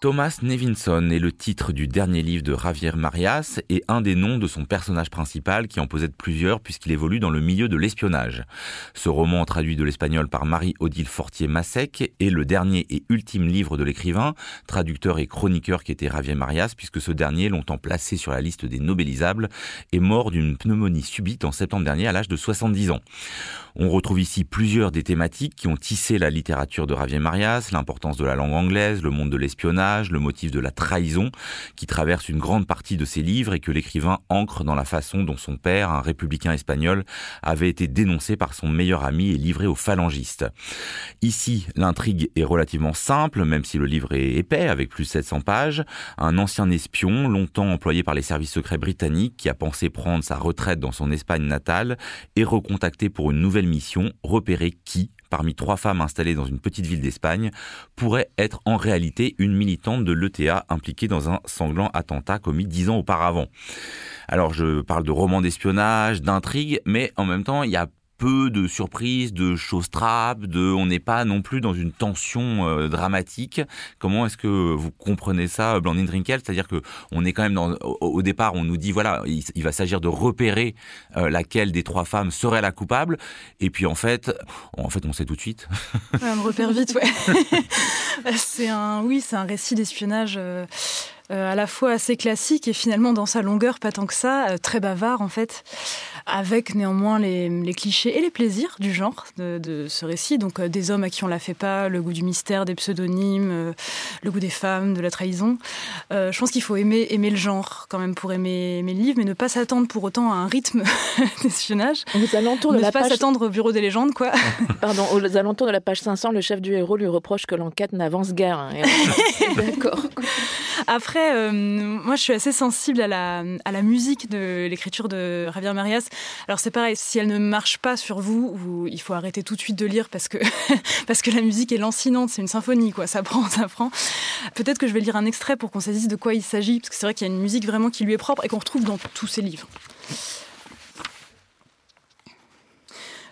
Thomas Nevinson est le titre du dernier livre de Javier Marias et un des noms de son personnage principal qui en possède plusieurs puisqu'il évolue dans le milieu de l'espionnage. Ce roman traduit de l'espagnol par Marie-Odile Fortier-Massec est le dernier et ultime livre de l'écrivain, traducteur et chroniqueur qui était Javier Marias puisque ce dernier, longtemps placé sur la liste des nobelisables, est mort d'une pneumonie subite en septembre dernier à l'âge de 70 ans. On retrouve ici plusieurs des thématiques qui ont tissé la littérature de Javier Marias, l'importance de la langue anglaise, le monde de l'espionnage, le motif de la trahison, qui traverse une grande partie de ses livres et que l'écrivain ancre dans la façon dont son père, un républicain espagnol, avait été dénoncé par son meilleur ami et livré aux phalangistes. Ici, l'intrigue est relativement simple, même si le livre est épais, avec plus de 700 pages. Un ancien espion, longtemps employé par les services secrets britanniques, qui a pensé prendre sa retraite dans son Espagne natale, est recontacté pour une nouvelle mission, repérer qui parmi trois femmes installées dans une petite ville d'Espagne, pourrait être en réalité une militante de l'ETA impliquée dans un sanglant attentat commis dix ans auparavant. Alors je parle de romans d'espionnage, d'intrigue, mais en même temps il y a peu de surprises, de choses trappes, de, on n'est pas non plus dans une tension euh, dramatique. Comment est-ce que vous comprenez ça, Blandine Drinkel C'est-à-dire que on est quand même dans, au, départ, on nous dit voilà, il, va s'agir de repérer euh, laquelle des trois femmes serait la coupable, et puis en fait, en fait, on sait tout de suite. on repère vite, ouais. c'est un, oui, c'est un récit d'espionnage. Euh, à la fois assez classique et finalement dans sa longueur pas tant que ça, très bavard en fait avec néanmoins les, clichés et les plaisirs du genre de, ce récit. Donc euh, des hommes à qui on la fait pas, le goût du mystère, des pseudonymes, euh, le goût des femmes, de la trahison. Euh, je pense qu'il faut aimer, aimer le genre quand même pour aimer, aimer le livre, mais ne pas s'attendre pour autant à un rythme d'espionnage. Aux alentours de ne la pas s'attendre au bureau des légendes, quoi. Pardon, aux alentours de la page 500, le chef du héros lui reproche que l'enquête n'avance guère. Hein, D'accord. Après, moi, je suis assez sensible à la, musique de l'écriture de Javier Marias. Alors c'est pareil, si elle ne marche pas sur vous, il faut arrêter tout de suite de lire parce que, parce que la musique est lancinante, c'est une symphonie, quoi. Ça prend, ça prend. Peut-être que je vais lire un extrait pour qu'on saisisse de quoi il s'agit, parce que c'est vrai qu'il y a une musique vraiment qui lui est propre et qu'on retrouve dans tous ses livres.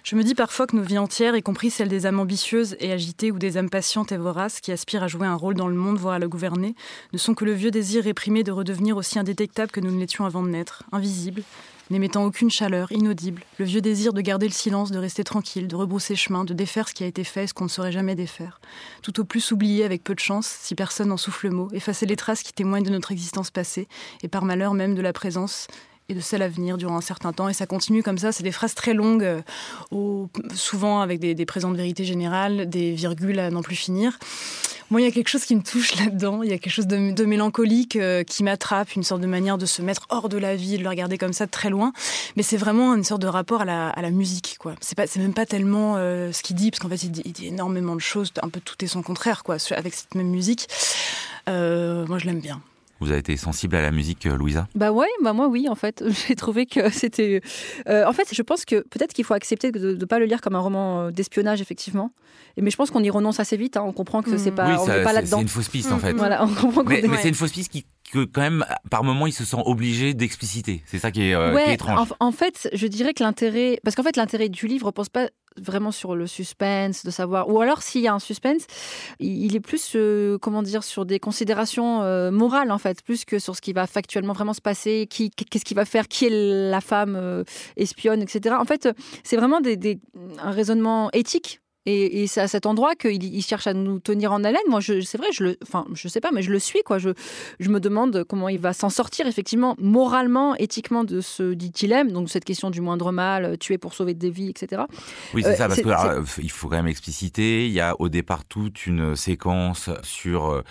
Je me dis parfois que nos vies entières, y compris celles des âmes ambitieuses et agitées ou des âmes patientes et voraces qui aspirent à jouer un rôle dans le monde, voire à le gouverner, ne sont que le vieux désir réprimé de redevenir aussi indétectable que nous ne l'étions avant de naître, invisible, n'émettant aucune chaleur, inaudible, le vieux désir de garder le silence, de rester tranquille, de rebrousser chemin, de défaire ce qui a été fait, ce qu'on ne saurait jamais défaire. Tout au plus oublier avec peu de chance, si personne n'en souffle le mot, effacer les traces qui témoignent de notre existence passée, et par malheur même de la présence et de celle à venir durant un certain temps. Et ça continue comme ça. C'est des phrases très longues, euh, souvent avec des, présents de vérité générale, des virgules à n'en plus finir. Moi, il y a quelque chose qui me touche là-dedans. Il y a quelque chose de, mélancolique euh, qui m'attrape, une sorte de manière de se mettre hors de la vie, de le regarder comme ça de très loin. Mais c'est vraiment une sorte de rapport à la, musique, quoi. C'est pas, c'est même pas tellement euh, ce qu'il dit, parce qu'en fait, il dit, il dit, énormément de choses, un peu tout et son contraire, quoi, avec cette même musique. Moi, je l'aime bien. Vous avez été sensible à la musique, euh, Louisa? Bah ouais, bah moi oui, en fait. J'ai trouvé que c'était. Euh, en fait, je pense que peut-être qu'il faut accepter de ne pas le lire comme un roman euh, d'espionnage, effectivement. Mais je pense qu'on y renonce assez vite. Hein. On comprend que c'est mmh. pas, on pas là-dedans. C'est une fausse piste, en fait. Voilà, on comprend mais, mais c'est une fausse piste qui que quand même, par moment, il se sent obligé d'expliciter. C'est ça qui est, euh, étrange. En, fait, je dirais que l'intérêt, parce qu'en fait, l'intérêt du livre repose pas vraiment sur le suspense, de savoir, ou alors s'il y a un suspense, il est plus, euh, comment dire, sur des considérations euh, morales en fait, plus que sur ce qui va factuellement vraiment se passer, qui, qu'est-ce qu'il va faire, qui est la femme espionne, etc. En fait, c'est vraiment des, un raisonnement éthique et, c'est à cet endroit qu'il il cherche à nous tenir en haleine. Moi, c'est vrai, je le, enfin, je sais pas, mais je le suis, quoi. Je, je me demande comment il va s'en sortir, effectivement, moralement, éthiquement, de ce dit dilemme. Donc, cette question du moindre mal, euh, tuer pour sauver des vies, etc. Oui, c'est euh, ça, parce qu'il faut quand même expliciter. Il y a au départ toute une séquence sur euh,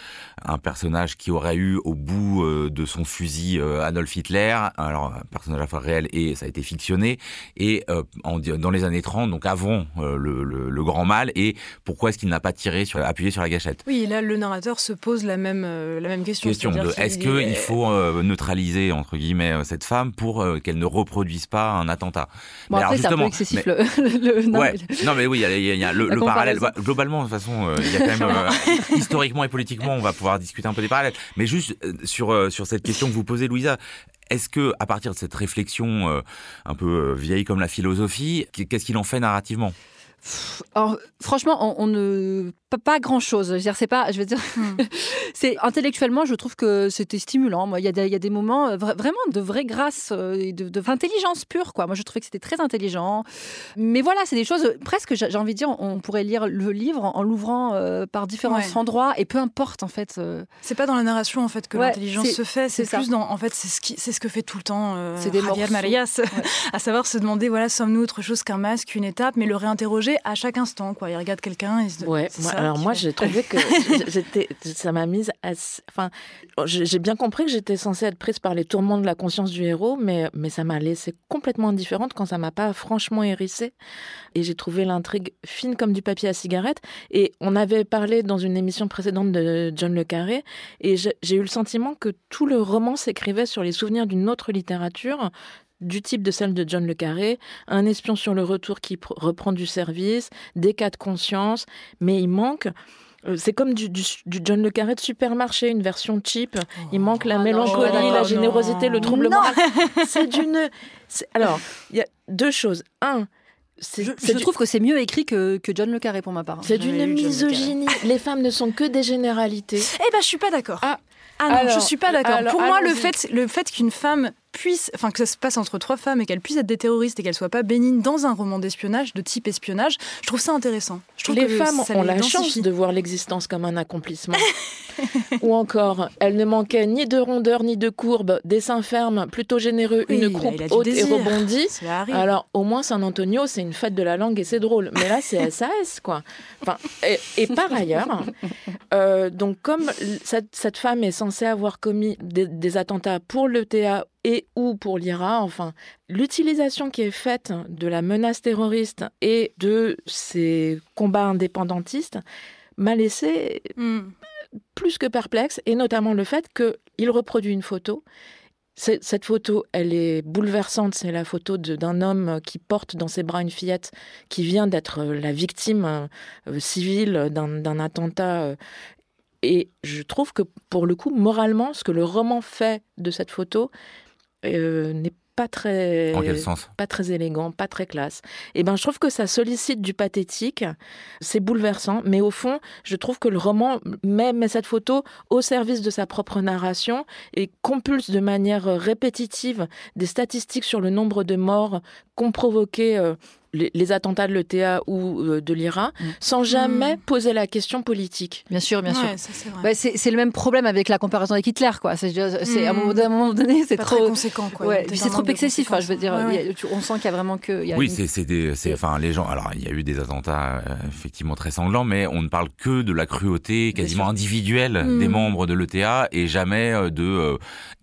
un personnage qui aurait eu au bout de son fusil Adolf Hitler. Alors, un personnage à fois réel et ça a été fictionné. Et en, dans les années 30, donc avant le, le, le grand mal et pourquoi est-ce qu'il n'a pas tiré sur, appuyé sur la gâchette? Oui, là, le narrateur se pose la même, euh, la même question. Question de est-ce qu'il faut euh, neutraliser, entre guillemets, euh, cette femme pour qu'elle ne reproduise pas un attentat? Bon, après, c'est un peu excessif le, non, mais... oui, il y a, le, parallèle. Globalement, de toute façon, il y a quand même, historiquement et politiquement, on va pouvoir discuter un peu des parallèles. Mais juste sur, sur cette question que vous posez, Louisa, est-ce que, à partir de cette réflexion un peu vieille comme la philosophie, qu'est-ce qu'il en fait narrativement? Alors, franchement, on, ne pas, grand chose. Je veux dire, c'est pas, je veux dire, hmm. c'est intellectuellement, je trouve que c'était stimulant. Moi, il y, a des, y a des moments euh, vraiment de vraie grâce, euh, et de, d'intelligence pure, quoi. Moi, je trouvais que c'était très intelligent. Mais voilà, c'est des choses presque, j'ai envie de dire, on pourrait lire le livre en, l'ouvrant euh, par différents endroits et peu importe en fait. C'est pas dans la narration en fait que l'intelligence se fait. C'est plus dans, en fait, c'est ce qui, c'est ce que fait tout le temps c'est des Javier Marias, à savoir se demander, voilà, sommes-nous autre chose qu'un masque, une étape, mais le réinterroger à chaque instant, quoi. Il regarde quelqu'un et se Ouais, alors moi, j'ai trouvé que j'étais, ça m'a mise à, enfin, j'ai bien compris que j'étais censée être prise par les tourments de la conscience du héros, mais, mais ça m'a laissé complètement indifférente quand ça m'a pas franchement hérissée. Et j'ai trouvé l'intrigue fine comme du papier à cigarette. Et on avait parlé dans une émission précédente de John Le Carré, et j'ai eu le sentiment que tout le roman s'écrivait sur les souvenirs d'une autre littérature, du type de celle de John Le Carré, un espion sur le retour qui reprend du service, des cas de conscience, mais il manque euh, c'est comme du, John Le Carré de supermarché, une version cheap. Il manque la oh mélancolie, la générosité, le troublement. C'est d'une. Alors, il y a deux choses. Un, je, trouve que c'est mieux écrit que, que, John Le Carré pour ma part. C'est d'une misogynie. Les femmes ne sont que des généralités. Eh ben, je suis pas d'accord. Ah, ah non, je suis pas d'accord. Pour moi, le fait, le fait qu'une femme puisse, enfin que ça se passe entre trois femmes et qu'elles puissent être des terroristes et qu'elles soient pas bénignes dans un roman d'espionnage de type espionnage, je trouve ça intéressant. Je trouve les femmes ont la chance de voir l'existence comme un accomplissement. Ou encore, elles ne manquaient ni de rondeur ni de courbe, des seins fermes, plutôt généreux, une croupe haute et rebondie. Alors au moins San Antonio, c'est une fête de la langue et c'est drôle. Mais là, c'est SAS quoi. Enfin, et, par ailleurs, euh, donc comme cette, femme est censée avoir commis des, des attentats pour le TA et ou pour l'IRA. Enfin, l'utilisation qui est faite de la menace terroriste et de ces combats indépendantistes m'a laissé hmm. plus que perplexe, et notamment le fait qu'il reproduit une photo. Cette photo, elle est bouleversante. C'est la photo d'un homme qui porte dans ses bras une fillette qui vient d'être la victime euh, civile d'un attentat euh, et je trouve que pour le coup, moralement, ce que le roman fait de cette photo, euh, n'est pas très pas très élégant, pas très classe. Et eh ben je trouve que ça sollicite du pathétique, c'est bouleversant, mais au fond, je trouve que le roman met, met, cette photo au service de sa propre narration et compulse de manière répétitive des statistiques sur le nombre de morts qu'ont provoqué les, attentats de l'ETA ou euh, de l'IRA, mm. sans jamais mm. poser la question politique. Bien sûr, bien sûr. c'est le même problème avec la comparaison avec Hitler, quoi. C'est à, un mm. moment donné, c'est trop conséquent, quoi. c'est trop excessif. je veux dire, on sent qu'il y a vraiment que. oui, c'est enfin les gens. Alors, il y a eu des attentats euh, effectivement très sanglants, mais on ne parle que de la cruauté quasiment individuelle des membres de l'ETA et jamais euh, de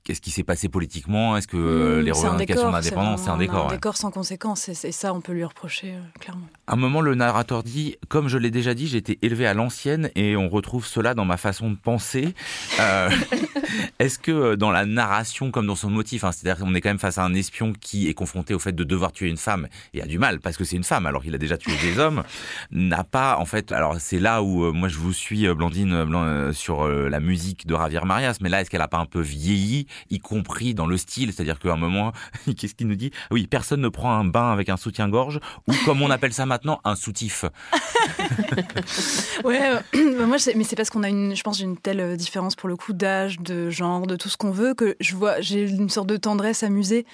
Qu'est-ce qui s'est passé politiquement? Est-ce que les revendications d'indépendance, c'est un décor Un décor sans conséquence, et ça, on peut lui reprocher, clairement un moment, le narrateur dit, comme je l'ai déjà dit, j'ai été élevé à l'ancienne et on retrouve cela dans ma façon de penser. Euh, est-ce que euh, dans la narration comme dans son motif, hein, c'est-à-dire qu'on est quand même face à un espion qui est confronté au fait de devoir tuer une femme et a du mal parce que c'est une femme alors qu'il a déjà tué des hommes, n'a pas en fait. Alors c'est là où euh, moi je vous suis Blandine sur la musique de Javier Marias, mais là est-ce qu'elle a pas un peu vieilli, y compris dans le style, c'est-à-dire qu'à un moment, qu'est-ce qu'il nous dit? Oui, personne ne prend un bain avec un soutien-gorge ou comme on appelle ça maintenant un soutif. ouais, euh, moi, mais c'est parce qu'on a une, je pense, une telle euh, différence pour le coup d'âge, de genre, de tout ce qu'on veut que je vois, j'ai une sorte de tendresse amusée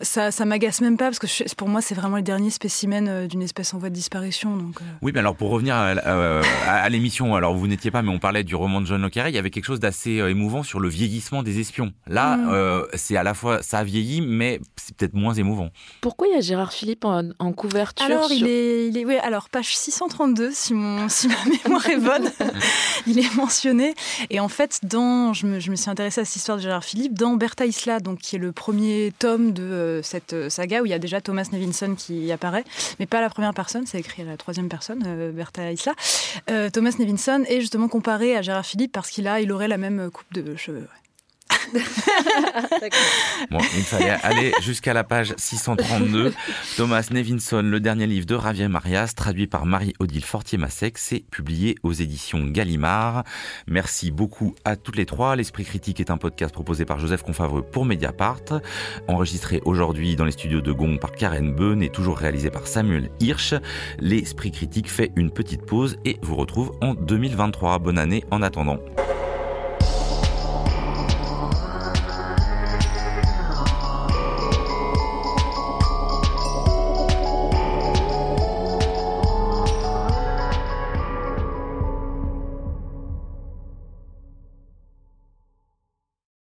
ça, ça m'agace même pas parce que pour moi, c'est vraiment le dernier spécimen euh, d'une espèce en voie de disparition. Donc, Oui, mais alors pour revenir à, l'émission, alors vous n'étiez pas, mais on parlait du roman de John Le Carré, il y avait quelque chose d'assez émouvant sur le vieillissement des espions. Là, mm. c'est à la fois, ça a vieilli, mais c'est peut-être moins émouvant. Pourquoi il y a Gérard Philippe en, couverture Alors, il est, il est oui, alors page 632, si, mon, si ma mémoire est bonne, il est mentionné. Et en fait, dans, je me, je me suis intéressée à cette histoire de Gérard Philippe dans Bertha Isla, donc qui est le premier tome de euh, cette euh, saga où il y a déjà Thomas Nevinson qui apparaît, mais pas la première personne, c'est écrit à la troisième personne, euh, Bertha Isla. Thomas Nevinson est justement comparé à Gérard Philippe parce qu'il a, il aurait la même coupe de cheveux. bon, il fallait aller jusqu'à la page 632. Thomas Nevinson, le dernier livre de Javier Marias, traduit par Marie-Odile Fortier-Massec, c'est publié aux éditions Gallimard. Merci beaucoup à toutes les trois. L'Esprit Critique est un podcast proposé par Joseph Confavreux pour Mediapart, enregistré aujourd'hui dans les studios de Gong par Karen Beun et toujours réalisé par Samuel Hirsch. L'Esprit Critique fait une petite pause et vous retrouve en 2023. Bonne année en attendant.